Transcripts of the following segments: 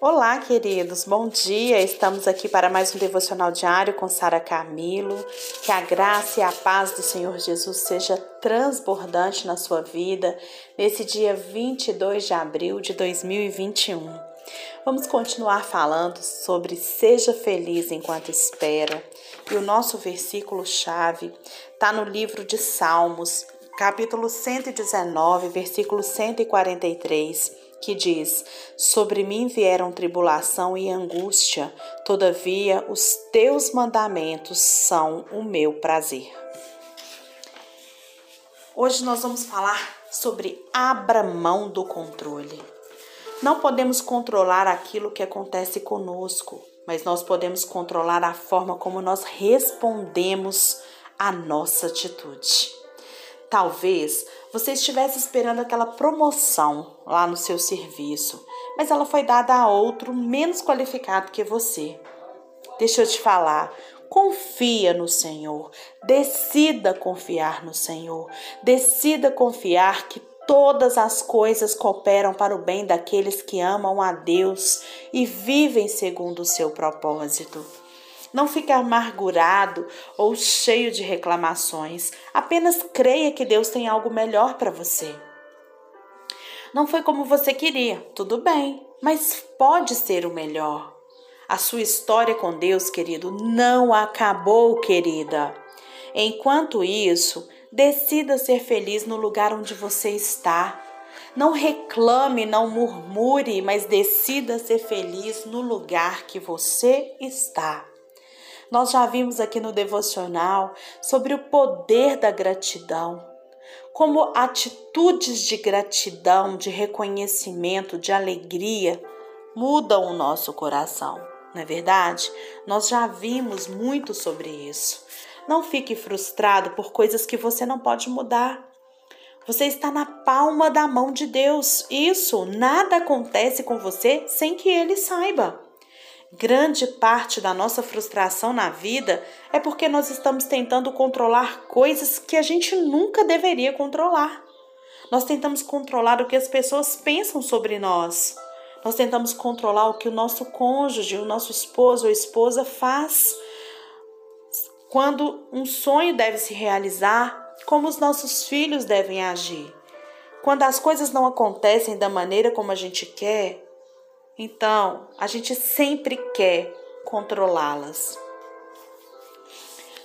Olá, queridos, bom dia. Estamos aqui para mais um devocional diário com Sara Camilo. Que a graça e a paz do Senhor Jesus seja transbordante na sua vida nesse dia 22 de abril de 2021. Vamos continuar falando sobre seja feliz enquanto espera. E o nosso versículo chave está no livro de Salmos, capítulo 119, versículo 143 que diz: Sobre mim vieram tribulação e angústia, todavia os teus mandamentos são o meu prazer. Hoje nós vamos falar sobre abra mão do controle. Não podemos controlar aquilo que acontece conosco, mas nós podemos controlar a forma como nós respondemos à nossa atitude. Talvez você estivesse esperando aquela promoção lá no seu serviço, mas ela foi dada a outro menos qualificado que você. Deixa eu te falar, confia no Senhor, decida confiar no Senhor, decida confiar que todas as coisas cooperam para o bem daqueles que amam a Deus e vivem segundo o seu propósito. Não fique amargurado ou cheio de reclamações. Apenas creia que Deus tem algo melhor para você. Não foi como você queria, tudo bem, mas pode ser o melhor. A sua história com Deus, querido, não acabou, querida. Enquanto isso, decida ser feliz no lugar onde você está. Não reclame, não murmure, mas decida ser feliz no lugar que você está. Nós já vimos aqui no devocional sobre o poder da gratidão, como atitudes de gratidão, de reconhecimento, de alegria mudam o nosso coração. Não é verdade? Nós já vimos muito sobre isso. Não fique frustrado por coisas que você não pode mudar. Você está na palma da mão de Deus. Isso, nada acontece com você sem que ele saiba. Grande parte da nossa frustração na vida é porque nós estamos tentando controlar coisas que a gente nunca deveria controlar. Nós tentamos controlar o que as pessoas pensam sobre nós. Nós tentamos controlar o que o nosso cônjuge, o nosso esposo ou esposa faz. Quando um sonho deve se realizar, como os nossos filhos devem agir. Quando as coisas não acontecem da maneira como a gente quer, então, a gente sempre quer controlá-las.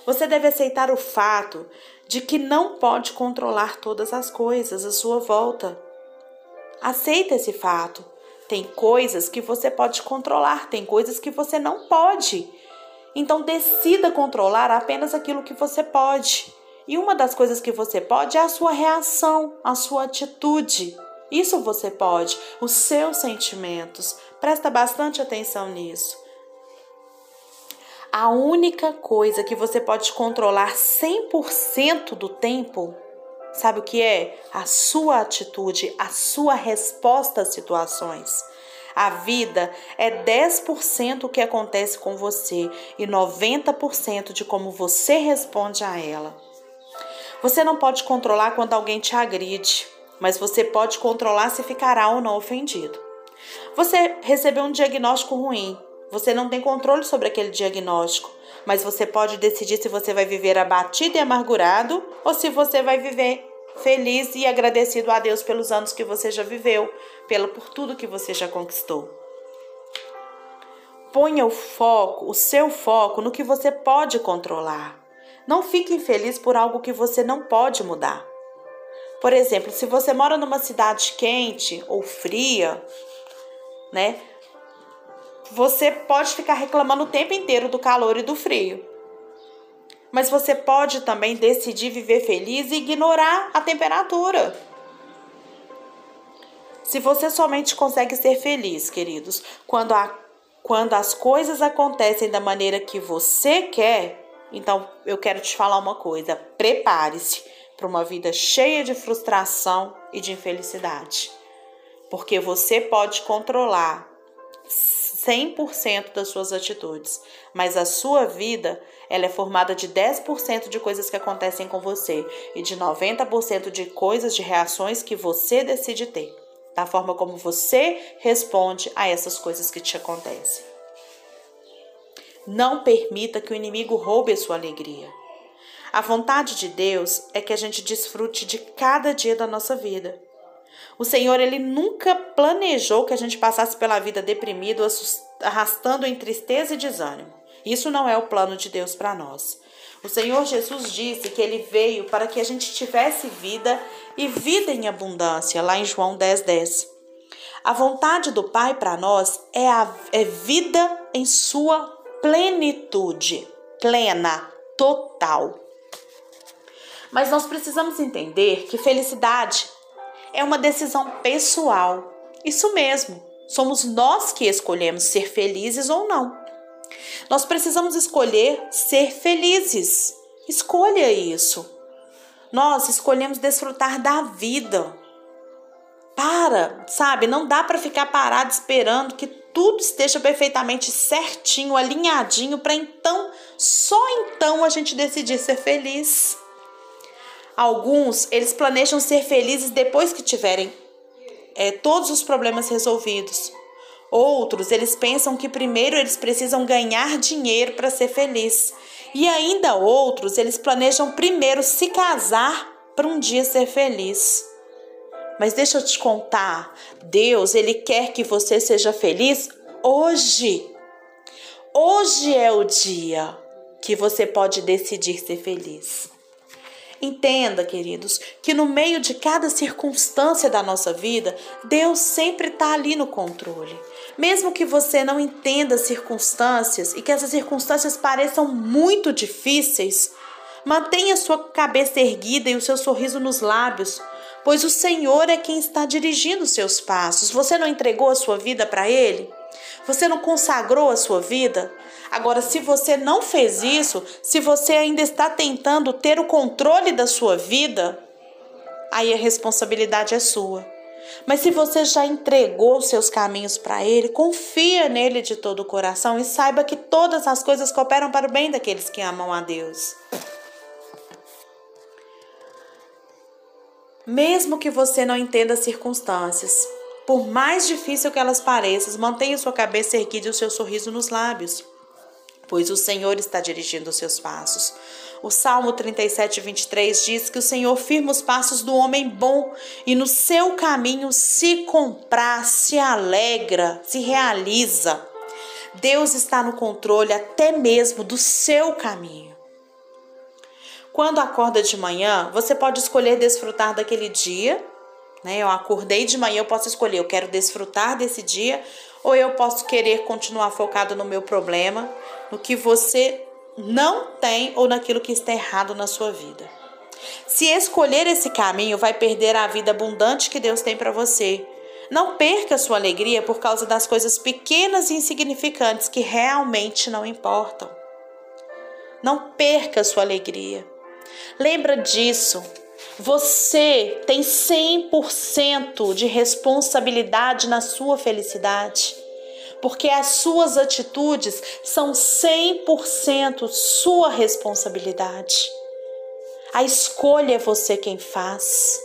Você deve aceitar o fato de que não pode controlar todas as coisas à sua volta. Aceita esse fato. Tem coisas que você pode controlar, tem coisas que você não pode. Então decida controlar apenas aquilo que você pode. E uma das coisas que você pode é a sua reação, a sua atitude. Isso você pode, os seus sentimentos. Presta bastante atenção nisso. A única coisa que você pode controlar 100% do tempo, sabe o que é? A sua atitude, a sua resposta às situações. A vida é 10% o que acontece com você e 90% de como você responde a ela. Você não pode controlar quando alguém te agride mas você pode controlar se ficará ou não ofendido. Você recebeu um diagnóstico ruim, você não tem controle sobre aquele diagnóstico, mas você pode decidir se você vai viver abatido e amargurado ou se você vai viver feliz e agradecido a Deus pelos anos que você já viveu, pelo por tudo que você já conquistou. Ponha o foco, o seu foco no que você pode controlar. Não fique infeliz por algo que você não pode mudar. Por exemplo, se você mora numa cidade quente ou fria, né? Você pode ficar reclamando o tempo inteiro do calor e do frio. Mas você pode também decidir viver feliz e ignorar a temperatura. Se você somente consegue ser feliz, queridos, quando, a, quando as coisas acontecem da maneira que você quer, então eu quero te falar uma coisa: prepare-se para uma vida cheia de frustração e de infelicidade. Porque você pode controlar 100% das suas atitudes, mas a sua vida, ela é formada de 10% de coisas que acontecem com você e de 90% de coisas, de reações que você decide ter. da forma como você responde a essas coisas que te acontecem. Não permita que o inimigo roube a sua alegria. A vontade de Deus é que a gente desfrute de cada dia da nossa vida. O Senhor, ele nunca planejou que a gente passasse pela vida deprimido, arrastando em tristeza e desânimo. Isso não é o plano de Deus para nós. O Senhor Jesus disse que ele veio para que a gente tivesse vida e vida em abundância, lá em João 10, 10. A vontade do Pai para nós é, a, é vida em sua plenitude, plena, total. Mas nós precisamos entender que felicidade é uma decisão pessoal. Isso mesmo, somos nós que escolhemos ser felizes ou não. Nós precisamos escolher ser felizes. Escolha isso. Nós escolhemos desfrutar da vida. Para, sabe? Não dá para ficar parado esperando que tudo esteja perfeitamente certinho, alinhadinho, para então, só então a gente decidir ser feliz. Alguns, eles planejam ser felizes depois que tiverem é, todos os problemas resolvidos. Outros, eles pensam que primeiro eles precisam ganhar dinheiro para ser feliz. E ainda outros, eles planejam primeiro se casar para um dia ser feliz. Mas deixa eu te contar, Deus, ele quer que você seja feliz hoje. Hoje é o dia que você pode decidir ser feliz. Entenda, queridos, que no meio de cada circunstância da nossa vida, Deus sempre está ali no controle. Mesmo que você não entenda as circunstâncias e que essas circunstâncias pareçam muito difíceis, mantenha sua cabeça erguida e o seu sorriso nos lábios, pois o Senhor é quem está dirigindo os seus passos. Você não entregou a sua vida para Ele? Você não consagrou a sua vida? Agora, se você não fez isso, se você ainda está tentando ter o controle da sua vida, aí a responsabilidade é sua. Mas se você já entregou seus caminhos para Ele, confia nele de todo o coração e saiba que todas as coisas cooperam para o bem daqueles que amam a Deus. Mesmo que você não entenda as circunstâncias, por mais difícil que elas pareçam, mantenha sua cabeça erguida e o seu sorriso nos lábios, pois o Senhor está dirigindo os seus passos. O Salmo 37, 23 diz que o Senhor firma os passos do homem bom e no seu caminho se compraz, se alegra, se realiza. Deus está no controle até mesmo do seu caminho. Quando acorda de manhã, você pode escolher desfrutar daquele dia né? Eu acordei de manhã, eu posso escolher, eu quero desfrutar desse dia ou eu posso querer continuar focado no meu problema, no que você não tem ou naquilo que está errado na sua vida. Se escolher esse caminho, vai perder a vida abundante que Deus tem para você. Não perca sua alegria por causa das coisas pequenas e insignificantes que realmente não importam. Não perca sua alegria. Lembra disso. Você tem 100% de responsabilidade na sua felicidade, porque as suas atitudes são 100% sua responsabilidade. A escolha é você quem faz.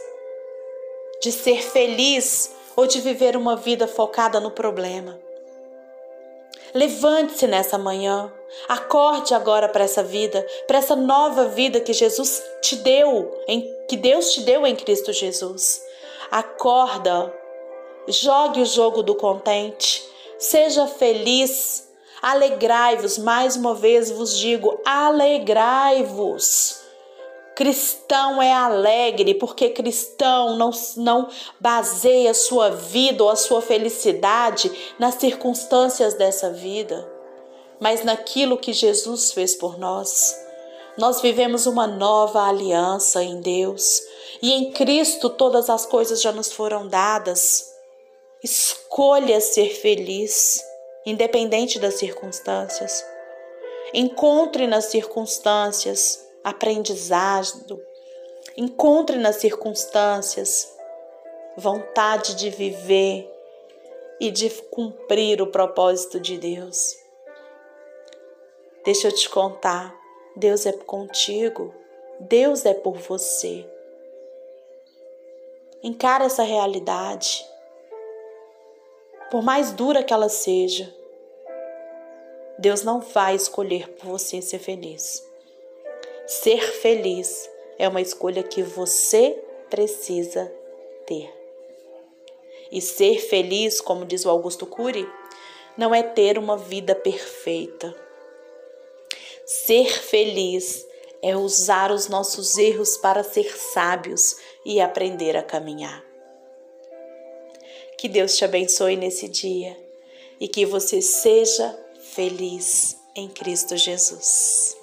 De ser feliz ou de viver uma vida focada no problema. Levante-se nessa manhã. Acorde agora para essa vida, para essa nova vida que Jesus te deu, que Deus te deu em Cristo Jesus. Acorda. Jogue o jogo do contente. Seja feliz. Alegrai-vos, mais uma vez vos digo, alegrai-vos. Cristão é alegre, porque cristão não, não baseia sua vida ou a sua felicidade nas circunstâncias dessa vida, mas naquilo que Jesus fez por nós. Nós vivemos uma nova aliança em Deus e em Cristo todas as coisas já nos foram dadas. Escolha ser feliz, independente das circunstâncias. Encontre nas circunstâncias aprendizado, encontre nas circunstâncias vontade de viver e de cumprir o propósito de Deus. Deixa eu te contar, Deus é contigo, Deus é por você. Encara essa realidade. Por mais dura que ela seja, Deus não vai escolher por você ser feliz. Ser feliz é uma escolha que você precisa ter. E ser feliz, como diz o Augusto Cury, não é ter uma vida perfeita. Ser feliz é usar os nossos erros para ser sábios e aprender a caminhar. Que Deus te abençoe nesse dia e que você seja feliz em Cristo Jesus.